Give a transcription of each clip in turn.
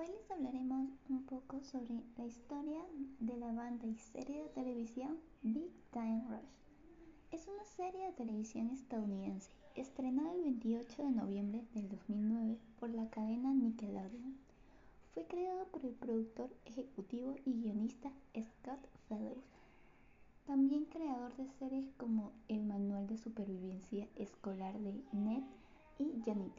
Hoy les hablaremos un poco sobre la historia de la banda y serie de televisión Big Time Rush. Es una serie de televisión estadounidense estrenada el 28 de noviembre del 2009 por la cadena Nickelodeon. Fue creado por el productor ejecutivo y guionista Scott Fellows, también creador de series como El Manual de Supervivencia Escolar de Ned y Johnny.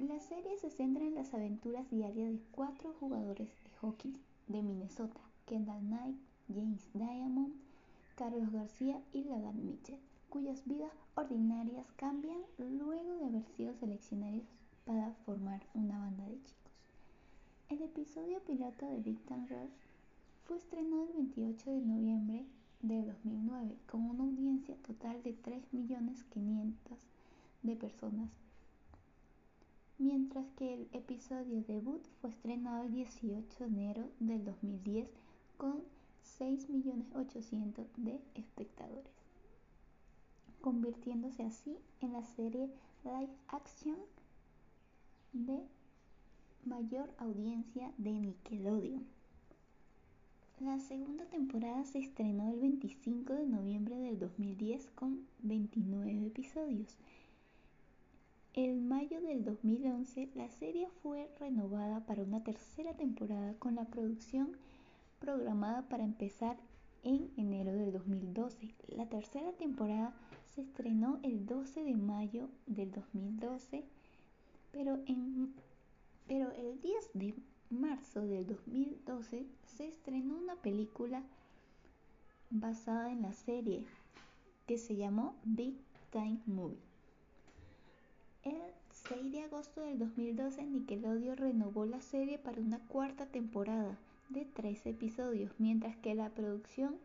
La serie se centra en las aventuras diarias de cuatro jugadores de hockey de Minnesota, Kendall Knight, James Diamond, Carlos García y Logan Mitchell, cuyas vidas ordinarias cambian luego de haber sido seleccionados para formar una banda de chicos. El episodio piloto de Big Time Rush fue estrenado el 28 de noviembre de 2009 con una audiencia total de 3.500.000 de personas mientras que el episodio debut fue estrenado el 18 de enero del 2010 con 6.800.000 de espectadores, convirtiéndose así en la serie live action de mayor audiencia de Nickelodeon. La segunda temporada se estrenó el 25 de noviembre del 2010 con 29 episodios en mayo del 2011, la serie fue renovada para una tercera temporada con la producción programada para empezar en enero del 2012. La tercera temporada se estrenó el 12 de mayo del 2012, pero, en, pero el 10 de marzo del 2012 se estrenó una película basada en la serie que se llamó Big Time Movie. El 6 de agosto del 2012 Nickelodeon renovó la serie para una cuarta temporada de 13 episodios, mientras que la producción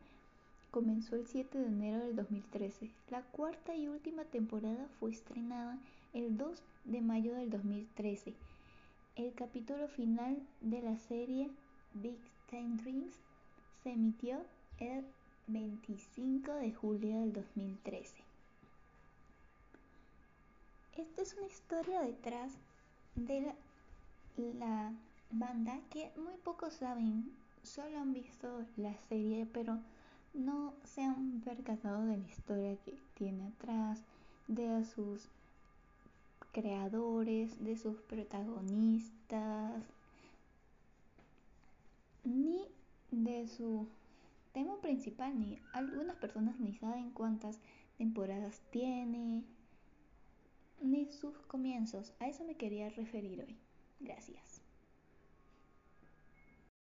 comenzó el 7 de enero del 2013. La cuarta y última temporada fue estrenada el 2 de mayo del 2013. El capítulo final de la serie Big Time Dreams se emitió el 25 de julio del 2013. Esta es una historia detrás de la, banda que muy pocos saben, solo han visto la serie, pero no se han percatado de la historia que tiene atrás, de sus creadores, de sus protagonistas, ni de su tema principal, ni algunas personas ni saben cuántas temporadas tiene, ni sus comienzos. A eso me quería referir hoy. Gracias.